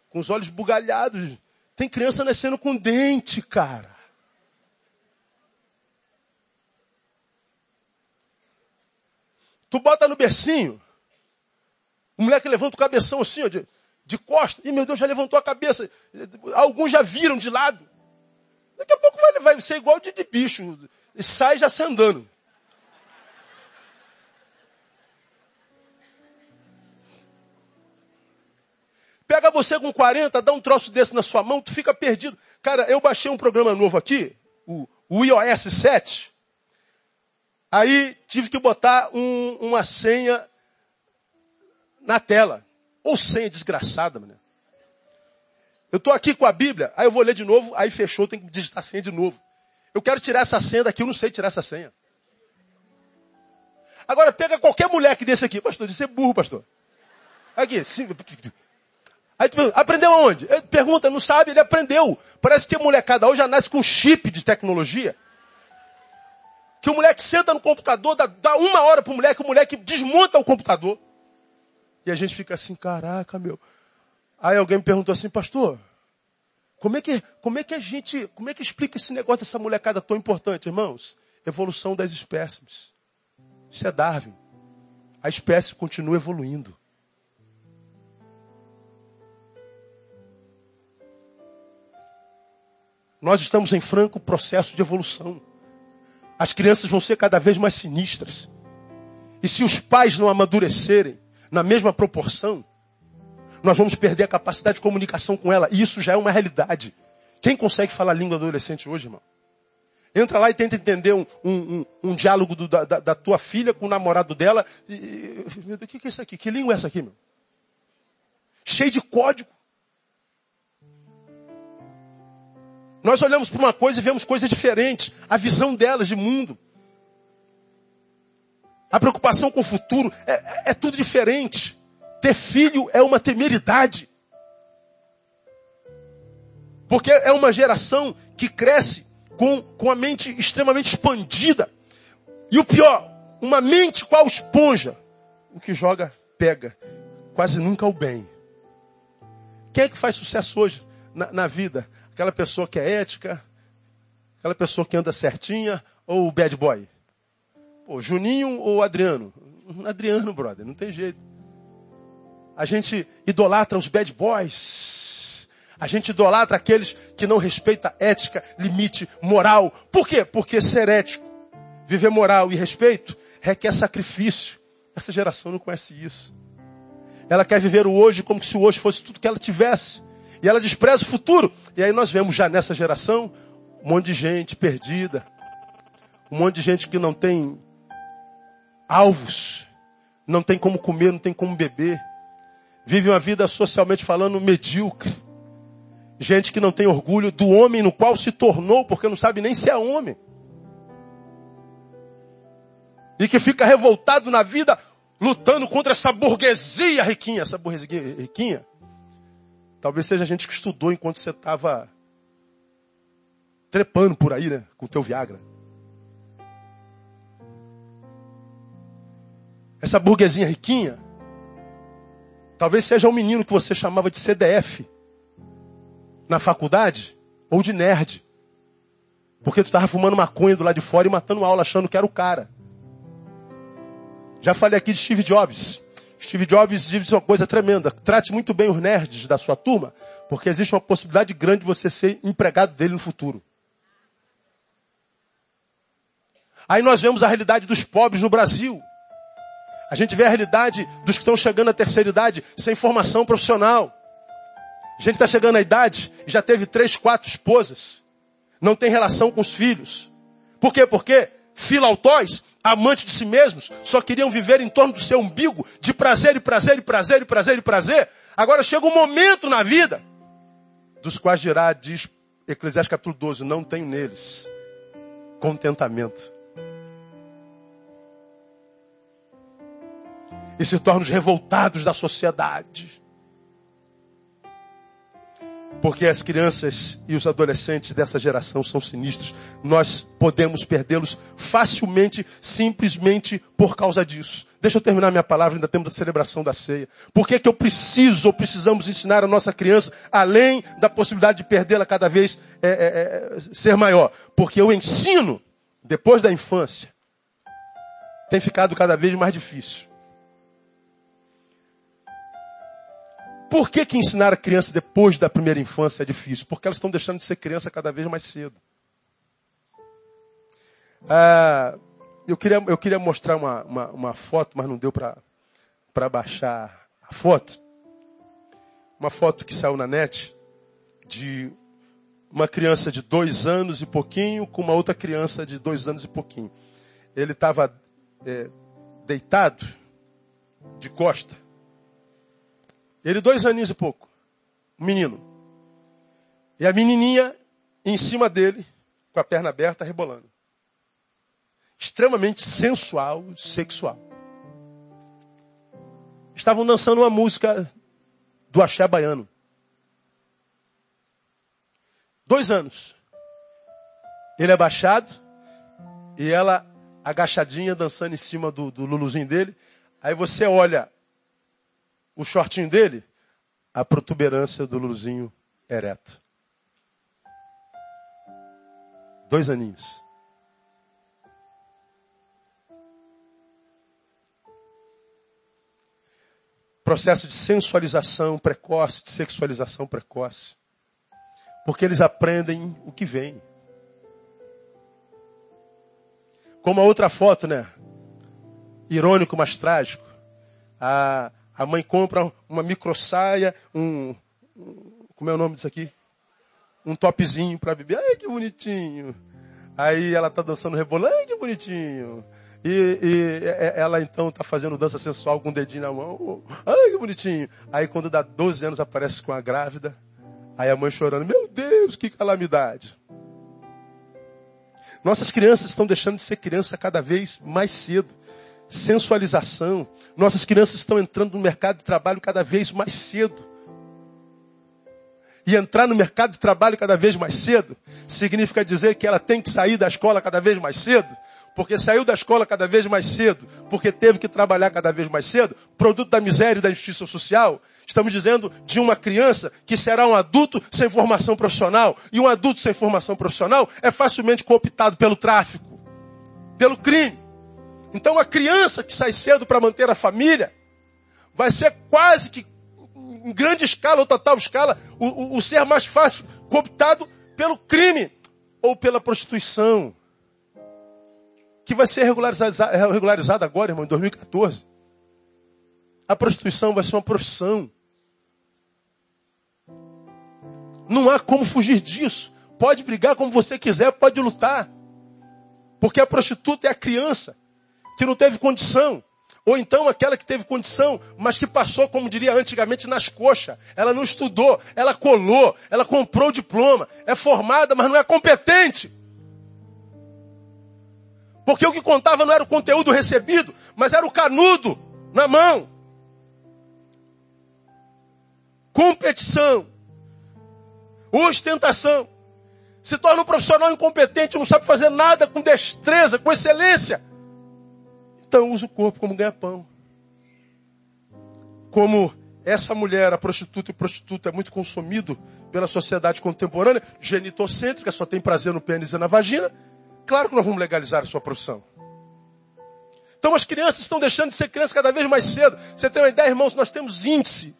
Com os olhos bugalhados. Tem criança nascendo com dente, cara. Tu bota no bercinho, o moleque levanta o cabeção assim, ó, de, de costas. E meu Deus, já levantou a cabeça. Alguns já viram de lado. Daqui a pouco vai, vai ser igual de, de bicho. E sai já se andando. Pega você com 40, dá um troço desse na sua mão, tu fica perdido. Cara, eu baixei um programa novo aqui, o, o iOS 7. Aí tive que botar um, uma senha na tela. Ou senha desgraçada, mano. Eu estou aqui com a Bíblia, aí eu vou ler de novo, aí fechou, tem que digitar a senha de novo. Eu quero tirar essa senha daqui, eu não sei tirar essa senha. Agora pega qualquer moleque desse aqui, pastor, de ser burro, pastor. Aqui, sim. Aí tu aprendeu aonde? Ele pergunta, não sabe, ele aprendeu. Parece que a molecada hoje já nasce com chip de tecnologia. Que o moleque senta no computador, dá, dá uma hora pro moleque, o moleque desmonta o computador. E a gente fica assim, caraca, meu. Aí alguém me perguntou assim, pastor, como é que, como é que a gente, como é que explica esse negócio dessa molecada tão importante, irmãos? Evolução das espécies. Isso é Darwin. A espécie continua evoluindo. Nós estamos em franco processo de evolução. As crianças vão ser cada vez mais sinistras. E se os pais não amadurecerem na mesma proporção, nós vamos perder a capacidade de comunicação com ela. E isso já é uma realidade. Quem consegue falar língua adolescente hoje, irmão? Entra lá e tenta entender um, um, um, um diálogo do, da, da, tua filha com o namorado dela. E, meu Deus, o que, que é isso aqui? Que língua é essa aqui, meu? Cheio de código. Nós olhamos para uma coisa e vemos coisas diferentes. A visão delas de mundo. A preocupação com o futuro. É, é, é tudo diferente. Ter filho é uma temeridade. Porque é uma geração que cresce com, com a mente extremamente expandida. E o pior, uma mente qual esponja. O que joga, pega. Quase nunca o bem. Quem é que faz sucesso hoje na, na vida? Aquela pessoa que é ética, aquela pessoa que anda certinha, ou o bad boy? Pô, Juninho ou Adriano? Adriano, brother, não tem jeito. A gente idolatra os bad boys. A gente idolatra aqueles que não respeitam ética, limite, moral. Por quê? Porque ser ético, viver moral e respeito requer sacrifício. Essa geração não conhece isso. Ela quer viver o hoje como se o hoje fosse tudo que ela tivesse. E ela despreza o futuro. E aí nós vemos já nessa geração um monte de gente perdida. Um monte de gente que não tem alvos. Não tem como comer, não tem como beber. Vive uma vida socialmente falando medíocre. Gente que não tem orgulho do homem no qual se tornou, porque não sabe nem se é homem. E que fica revoltado na vida, lutando contra essa burguesia riquinha. Essa burguesia riquinha. Talvez seja gente que estudou enquanto você estava trepando por aí, né? Com o teu Viagra. Essa burguesinha riquinha Talvez seja um menino que você chamava de CDF na faculdade ou de nerd. Porque tu estava fumando maconha do lado de fora e matando aula achando que era o cara. Já falei aqui de Steve Jobs. Steve Jobs disse uma coisa tremenda. Trate muito bem os nerds da sua turma, porque existe uma possibilidade grande de você ser empregado dele no futuro. Aí nós vemos a realidade dos pobres no Brasil. A gente vê a realidade dos que estão chegando à terceira idade sem formação profissional. A gente está chegando à idade e já teve três, quatro esposas. Não tem relação com os filhos. Por quê? Porque filautóis, amantes de si mesmos, só queriam viver em torno do seu umbigo, de prazer e prazer e prazer e prazer e prazer. Agora chega um momento na vida, dos quais dirá, diz Eclesiastes capítulo 12, não tenho neles contentamento. E se tornam os revoltados da sociedade. Porque as crianças e os adolescentes dessa geração são sinistros. Nós podemos perdê-los facilmente, simplesmente por causa disso. Deixa eu terminar minha palavra, ainda temos a celebração da ceia. Por que, que eu preciso ou precisamos ensinar a nossa criança, além da possibilidade de perdê-la cada vez é, é, é, ser maior? Porque o ensino, depois da infância, tem ficado cada vez mais difícil. Por que, que ensinar a criança depois da primeira infância é difícil? Porque elas estão deixando de ser criança cada vez mais cedo. Ah, eu, queria, eu queria mostrar uma, uma, uma foto, mas não deu para baixar a foto. Uma foto que saiu na net de uma criança de dois anos e pouquinho com uma outra criança de dois anos e pouquinho. Ele estava é, deitado de costa ele, dois aninhos e pouco. Um menino. E a menininha em cima dele, com a perna aberta, rebolando. Extremamente sensual, sexual. Estavam dançando uma música do axé baiano. Dois anos. Ele é abaixado e ela agachadinha dançando em cima do, do luluzinho dele. Aí você olha o shortinho dele, a protuberância do luzinho ereto. Dois aninhos. Processo de sensualização precoce, de sexualização precoce. Porque eles aprendem o que vem. Como a outra foto, né? Irônico, mas trágico. A, a mãe compra uma micro saia, um, um como é o nome disso aqui? Um topzinho para beber. Ai, que bonitinho. Aí ela tá dançando rebolando, ai, que bonitinho. E, e, ela então tá fazendo dança sensual com o dedinho na mão. Ai, que bonitinho. Aí quando dá 12 anos aparece com a grávida. Aí a mãe chorando, meu Deus, que calamidade. Nossas crianças estão deixando de ser criança cada vez mais cedo sensualização. Nossas crianças estão entrando no mercado de trabalho cada vez mais cedo. e entrar no mercado de trabalho cada vez mais cedo, significa dizer que ela tem que sair da escola cada vez mais cedo, porque saiu da escola cada vez mais cedo, porque teve que trabalhar cada vez mais cedo, produto da miséria e da injustiça social. Estamos dizendo de uma criança que será um adulto sem formação profissional. E um adulto sem formação profissional é facilmente cooptado pelo tráfico, pelo crime. Então a criança que sai cedo para manter a família vai ser quase que em grande escala ou total escala o, o, o ser mais fácil cooptado pelo crime ou pela prostituição que vai ser regularizada, regularizada agora, irmão, em 2014. A prostituição vai ser uma profissão. Não há como fugir disso. Pode brigar como você quiser, pode lutar. Porque a prostituta é a criança que não teve condição. Ou então aquela que teve condição, mas que passou, como diria antigamente, nas coxas. Ela não estudou, ela colou, ela comprou o diploma. É formada, mas não é competente. Porque o que contava não era o conteúdo recebido, mas era o canudo na mão. Competição. Ostentação. Se torna um profissional incompetente, não sabe fazer nada com destreza, com excelência. Então usa o corpo como ganha-pão. Como essa mulher, a prostituta e o prostituto é muito consumido pela sociedade contemporânea, genitocêntrica, só tem prazer no pênis e na vagina, Claro que nós vamos legalizar a sua profissão. Então as crianças estão deixando de ser crianças cada vez mais cedo. Você tem uma ideia, irmãos, nós temos índice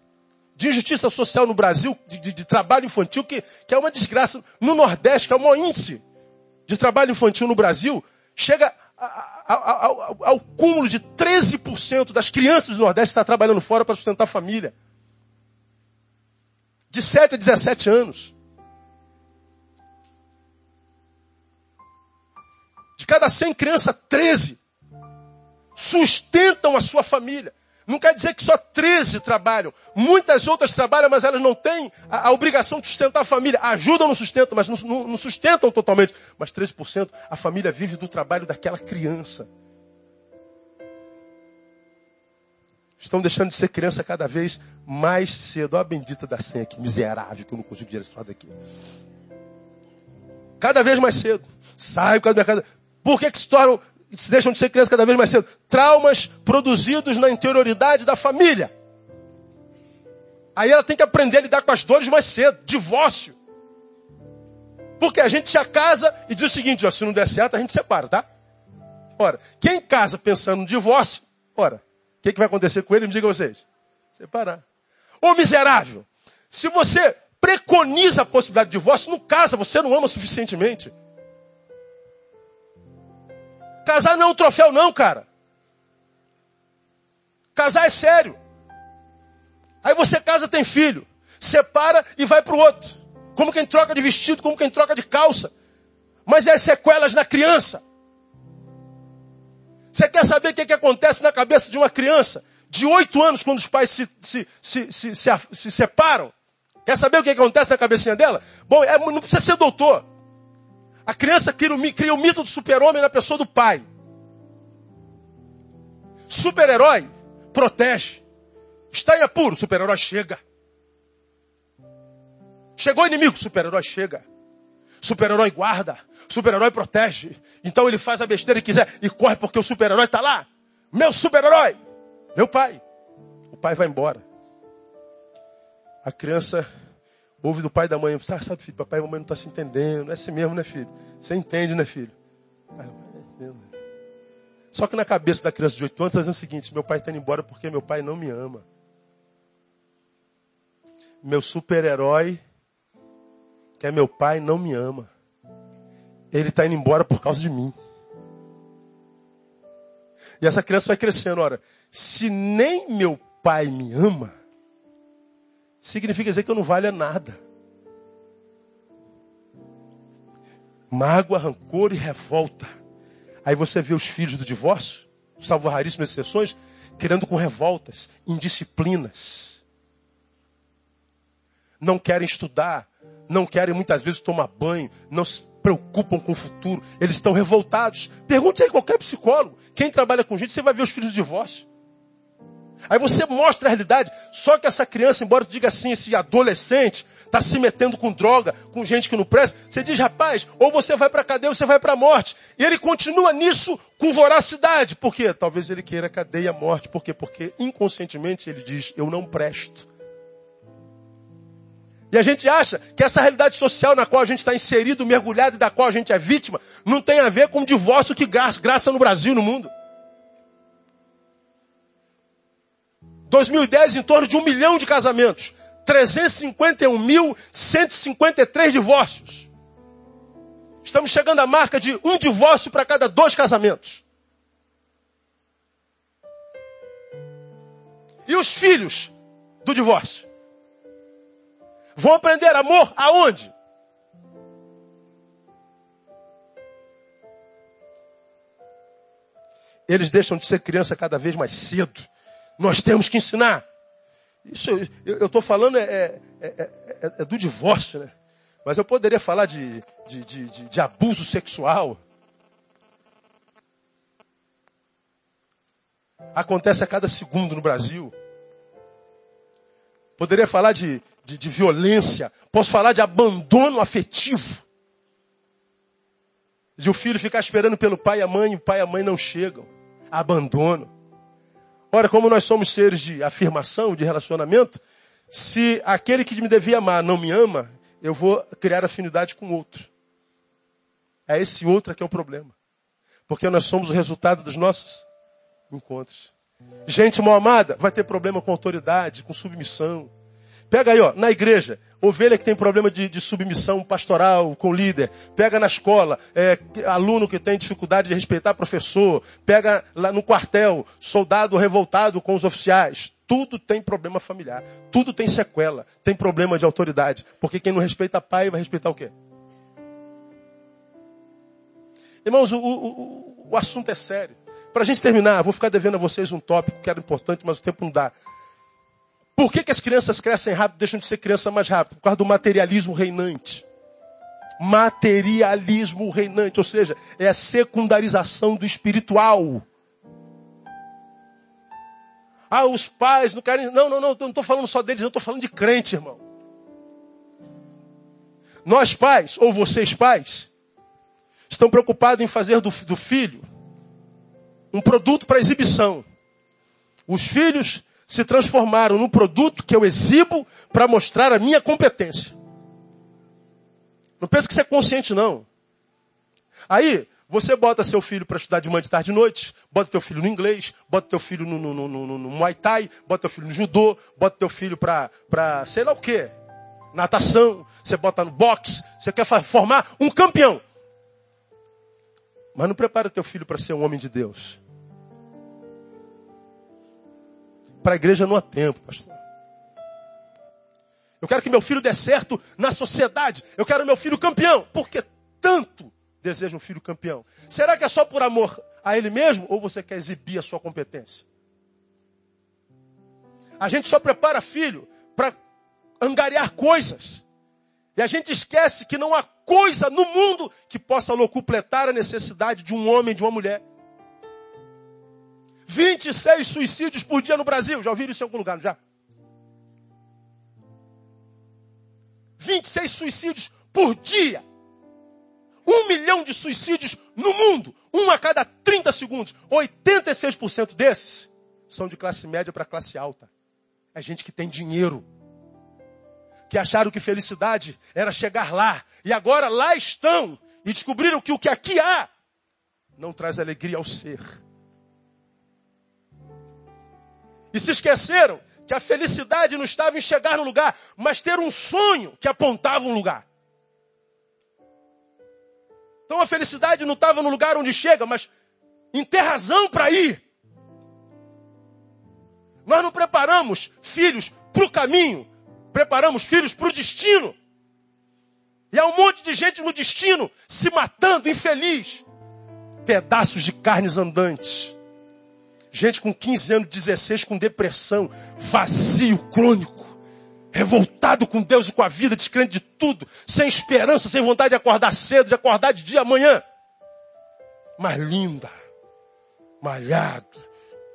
de injustiça social no Brasil, de, de, de trabalho infantil, que, que, é uma desgraça. No Nordeste, que é o maior índice de trabalho infantil no Brasil, chega a, a, a, ao, ao cúmulo de 13% das crianças do Nordeste estar trabalhando fora para sustentar a família. De 7 a 17 anos. De cada 100 crianças, 13 sustentam a sua família. Não quer dizer que só 13 trabalham. Muitas outras trabalham, mas elas não têm a, a obrigação de sustentar a família. Ajudam no sustento, mas não, não, não sustentam totalmente. Mas 13% a família vive do trabalho daquela criança. Estão deixando de ser criança cada vez mais cedo. Olha a bendita da senha aqui, miserável, que eu não consigo tirar esse lado aqui. Cada vez mais cedo. Sai do mercado. Por que, que se tornam, se deixam de ser crianças cada vez mais cedo? Traumas produzidos na interioridade da família. Aí ela tem que aprender a lidar com as dores mais cedo. Divórcio. Porque a gente já casa e diz o seguinte, ó, se não der certo, a gente separa, tá? Ora, quem casa pensando no divórcio, ora, o que, que vai acontecer com ele? Me diga vocês. Separar. Ô miserável, se você preconiza a possibilidade de divórcio, não casa, você não ama suficientemente. Casar não é um troféu, não, cara. Casar é sério. Aí você casa, tem filho. Separa e vai para o outro. Como quem troca de vestido, como quem troca de calça. Mas é sequelas na criança. Você quer saber o que, que acontece na cabeça de uma criança de oito anos quando os pais se, se, se, se, se, se separam? Quer saber o que, que acontece na cabecinha dela? Bom, é, não precisa ser doutor. A criança cria o, cria o mito do super-homem na pessoa do pai. Super-herói protege. Está em apuro, super-herói chega. Chegou inimigo, super-herói chega. Super-herói guarda. Super-herói protege. Então ele faz a besteira que quiser e corre porque o super-herói está lá. Meu super-herói. Meu pai. O pai vai embora. A criança ouve do pai e da mãe, ah, sabe, filho, papai e mamãe não estão tá se entendendo. É assim mesmo, né, filho? Você entende, né, filho? Ah, é Só que na cabeça da criança de 8 anos está dizendo o seguinte, meu pai está indo embora porque meu pai não me ama. Meu super-herói, que é meu pai, não me ama. Ele está indo embora por causa de mim. E essa criança vai crescendo, ora, se nem meu pai me ama, significa dizer que eu não valho nada. Mágoa, rancor e revolta. Aí você vê os filhos do divórcio, salvo raríssimas exceções, querendo com revoltas, indisciplinas. Não querem estudar, não querem muitas vezes tomar banho, não se preocupam com o futuro, eles estão revoltados. Pergunte aí qualquer psicólogo, quem trabalha com gente, você vai ver os filhos do divórcio. Aí você mostra a realidade. Só que essa criança, embora diga assim, esse adolescente, está se metendo com droga, com gente que não presta, você diz, rapaz, ou você vai para a cadeia ou você vai para a morte. E ele continua nisso com voracidade. Por quê? Talvez ele queira cadeia e morte. Por quê? Porque inconscientemente ele diz, eu não presto. E a gente acha que essa realidade social na qual a gente está inserido, mergulhado e da qual a gente é vítima, não tem a ver com o divórcio que graça no Brasil, no mundo. 2010, em torno de um milhão de casamentos. 351.153 divórcios. Estamos chegando à marca de um divórcio para cada dois casamentos. E os filhos do divórcio? Vão aprender amor aonde? Eles deixam de ser criança cada vez mais cedo. Nós temos que ensinar. Isso eu estou falando é, é, é, é, do divórcio, né? Mas eu poderia falar de, de, de, de, de abuso sexual. Acontece a cada segundo no Brasil. Poderia falar de, de, de violência. Posso falar de abandono afetivo. De o filho ficar esperando pelo pai e a mãe, e o pai e a mãe não chegam. Abandono. Ora, como nós somos seres de afirmação, de relacionamento, se aquele que me devia amar não me ama, eu vou criar afinidade com outro. É esse outro que é o problema. Porque nós somos o resultado dos nossos encontros. Gente mal amada vai ter problema com autoridade, com submissão. Pega aí, ó, na igreja, ovelha que tem problema de, de submissão pastoral com líder. Pega na escola, é, aluno que tem dificuldade de respeitar professor. Pega lá no quartel, soldado revoltado com os oficiais. Tudo tem problema familiar. Tudo tem sequela. Tem problema de autoridade. Porque quem não respeita pai vai respeitar o quê? Irmãos, o, o, o assunto é sério. Para a gente terminar, vou ficar devendo a vocês um tópico que era importante, mas o tempo não dá. Por que, que as crianças crescem rápido deixam de ser criança mais rápido? Por causa do materialismo reinante. Materialismo reinante, ou seja, é a secundarização do espiritual. Ah, os pais não querem. Não, não, não, não estou falando só deles, não estou falando de crente, irmão. Nós pais, ou vocês pais, estão preocupados em fazer do, do filho um produto para exibição. Os filhos se transformaram num produto que eu exibo para mostrar a minha competência. Não pense que você é consciente, não. Aí, você bota seu filho para estudar de manhã, de tarde e noite, bota teu filho no inglês, bota teu filho no, no, no, no, no Muay Thai, bota teu filho no judô, bota teu filho para, para sei lá o quê, natação, você bota no boxe, você quer formar um campeão. Mas não prepara teu filho para ser um homem de Deus. Para a igreja não há tempo, pastor. Eu quero que meu filho dê certo na sociedade. Eu quero meu filho campeão. Porque tanto deseja um filho campeão. Será que é só por amor a ele mesmo ou você quer exibir a sua competência? A gente só prepara filho para angariar coisas. E a gente esquece que não há coisa no mundo que possa locupletar a necessidade de um homem, de uma mulher. 26 suicídios por dia no Brasil. Já ouviram isso em algum lugar, já? 26 suicídios por dia. Um milhão de suicídios no mundo. Um a cada 30 segundos. 86% desses são de classe média para classe alta. É gente que tem dinheiro. Que acharam que felicidade era chegar lá. E agora lá estão. E descobriram que o que aqui há não traz alegria ao ser. E se esqueceram que a felicidade não estava em chegar no lugar, mas ter um sonho que apontava um lugar. Então a felicidade não estava no lugar onde chega, mas em ter razão para ir. Nós não preparamos filhos para o caminho, preparamos filhos para o destino. E há um monte de gente no destino se matando, infeliz. Pedaços de carnes andantes. Gente com 15 anos, 16, com depressão, vazio, crônico, revoltado com Deus e com a vida, descrente de tudo, sem esperança, sem vontade de acordar cedo, de acordar de dia amanhã. Mas linda, malhado,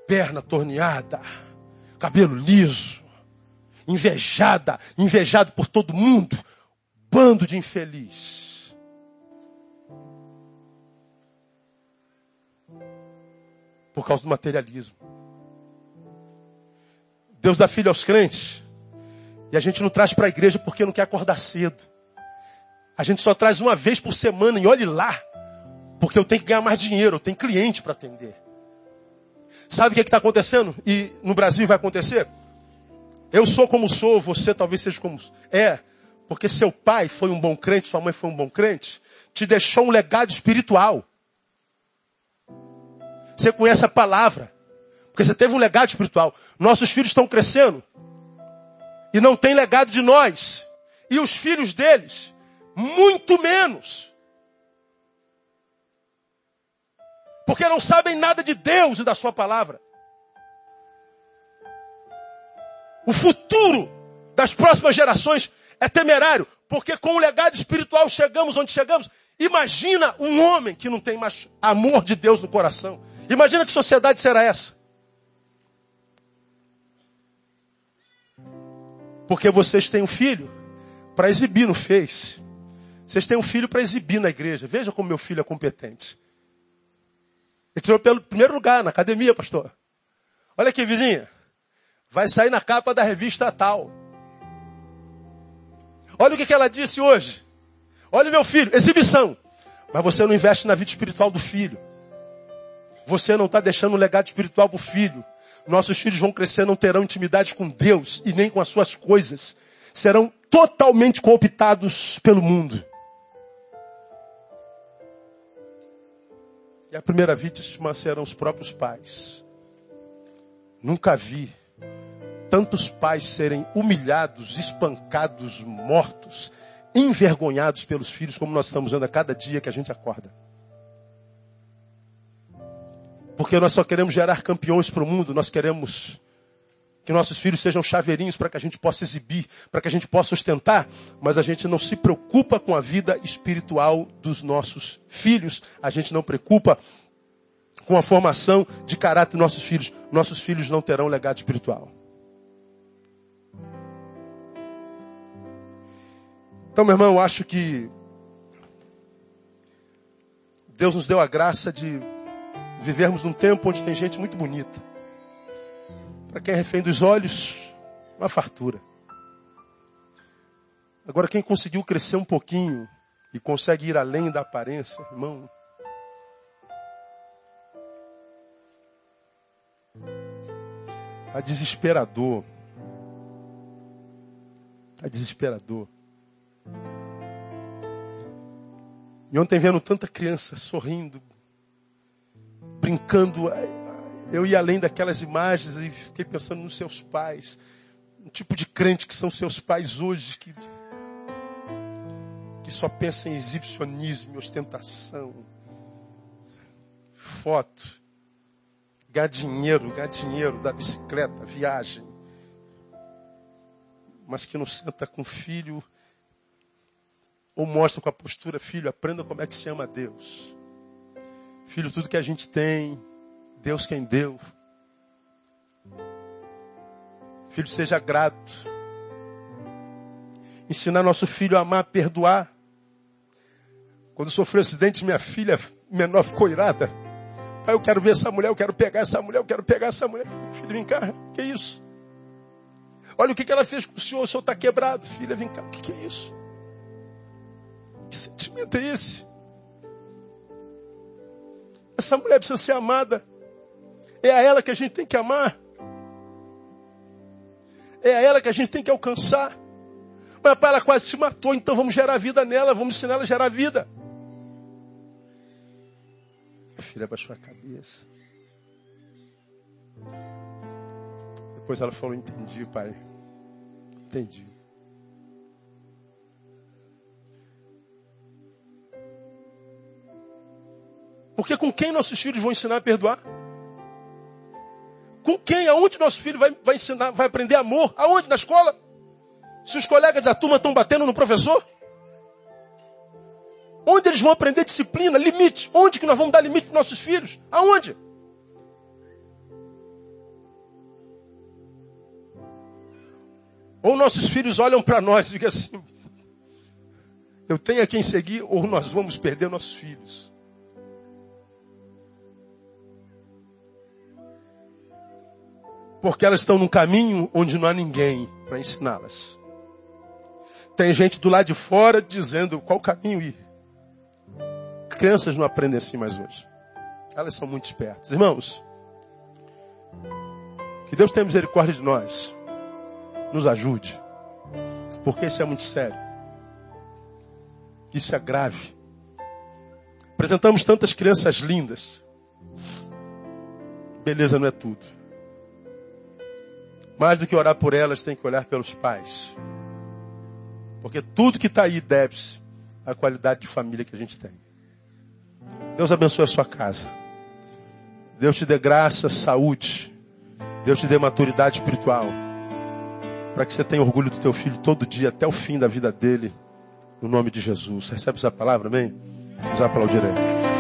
perna torneada, cabelo liso, invejada, invejado por todo mundo. Bando de infeliz. Por causa do materialismo. Deus dá filho aos crentes. E a gente não traz para a igreja porque não quer acordar cedo. A gente só traz uma vez por semana e olhe lá. Porque eu tenho que ganhar mais dinheiro, eu tenho cliente para atender. Sabe o que é está acontecendo? E no Brasil vai acontecer? Eu sou como sou, você talvez seja como é. Porque seu pai foi um bom crente, sua mãe foi um bom crente, te deixou um legado espiritual. Você conhece a palavra. Porque você teve um legado espiritual. Nossos filhos estão crescendo. E não tem legado de nós. E os filhos deles, muito menos. porque não sabem nada de Deus e da Sua palavra. O futuro das próximas gerações é temerário, porque com o legado espiritual chegamos onde chegamos. Imagina um homem que não tem mais amor de Deus no coração. Imagina que sociedade será essa. Porque vocês têm um filho para exibir no Face. Vocês têm um filho para exibir na igreja. Veja como meu filho é competente. Ele tirou pelo primeiro lugar na academia, pastor. Olha aqui, vizinha. Vai sair na capa da revista tal. Olha o que, que ela disse hoje. Olha meu filho, exibição. Mas você não investe na vida espiritual do filho. Você não está deixando um legado espiritual para o filho. Nossos filhos vão crescer, não terão intimidade com Deus e nem com as suas coisas. Serão totalmente cooptados pelo mundo. E a primeira vítima serão os próprios pais. Nunca vi tantos pais serem humilhados, espancados, mortos, envergonhados pelos filhos, como nós estamos vendo a cada dia que a gente acorda. Porque nós só queremos gerar campeões para o mundo, nós queremos que nossos filhos sejam chaveirinhos para que a gente possa exibir, para que a gente possa ostentar, mas a gente não se preocupa com a vida espiritual dos nossos filhos, a gente não preocupa com a formação de caráter dos nossos filhos. Nossos filhos não terão legado espiritual. Então, meu irmão, eu acho que Deus nos deu a graça de vivermos num tempo onde tem gente muito bonita. Para quem é refém dos olhos, uma fartura. Agora, quem conseguiu crescer um pouquinho e consegue ir além da aparência, irmão, Está desesperador. Está desesperador. E ontem vendo tanta criança sorrindo, brincando, eu ia além daquelas imagens e fiquei pensando nos seus pais. Um tipo de crente que são seus pais hoje, que, que só pensa em exibicionismo, ostentação, foto, ganhar dinheiro, ganhar dinheiro da bicicleta, viagem. Mas que não senta com o filho ou mostra com a postura, filho, aprenda como é que se ama a Deus. Filho, tudo que a gente tem, Deus quem deu. Filho, seja grato. Ensinar nosso filho a amar, a perdoar. Quando sofreu acidente, minha filha menor ficou irada. Pai, eu quero ver essa mulher, eu quero pegar essa mulher, eu quero pegar essa mulher. Filho, vem cá, que isso? Olha o que, que ela fez com o senhor, o senhor está quebrado. Filha, vem cá, o que é isso? Que sentimento é esse? Essa mulher precisa ser amada. É a ela que a gente tem que amar. É a ela que a gente tem que alcançar. Mas pai, ela quase se matou, então vamos gerar vida nela, vamos ensinar ela a gerar vida. Filha abaixou a cabeça. Depois ela falou: Entendi, pai. Entendi. Porque com quem nossos filhos vão ensinar a perdoar? Com quem? Aonde nosso filho vai, vai ensinar, vai aprender amor? Aonde? Na escola? Se os colegas da turma estão batendo no professor? Onde eles vão aprender disciplina, limite? Onde que nós vamos dar limite para nossos filhos? Aonde? Ou nossos filhos olham para nós e dizem assim: eu tenho a quem seguir, ou nós vamos perder nossos filhos. Porque elas estão num caminho onde não há ninguém para ensiná-las. Tem gente do lado de fora dizendo qual caminho ir. Crianças não aprendem assim mais hoje. Elas são muito espertas. Irmãos, que Deus tenha misericórdia de nós. Nos ajude. Porque isso é muito sério. Isso é grave. Apresentamos tantas crianças lindas. Beleza não é tudo. Mais do que orar por elas, tem que olhar pelos pais. Porque tudo que está aí deve-se à qualidade de família que a gente tem. Deus abençoe a sua casa. Deus te dê graça, saúde. Deus te dê maturidade espiritual. Para que você tenha orgulho do teu filho todo dia, até o fim da vida dele. No nome de Jesus. Recebe essa palavra, amém? Vamos aplaudir ele.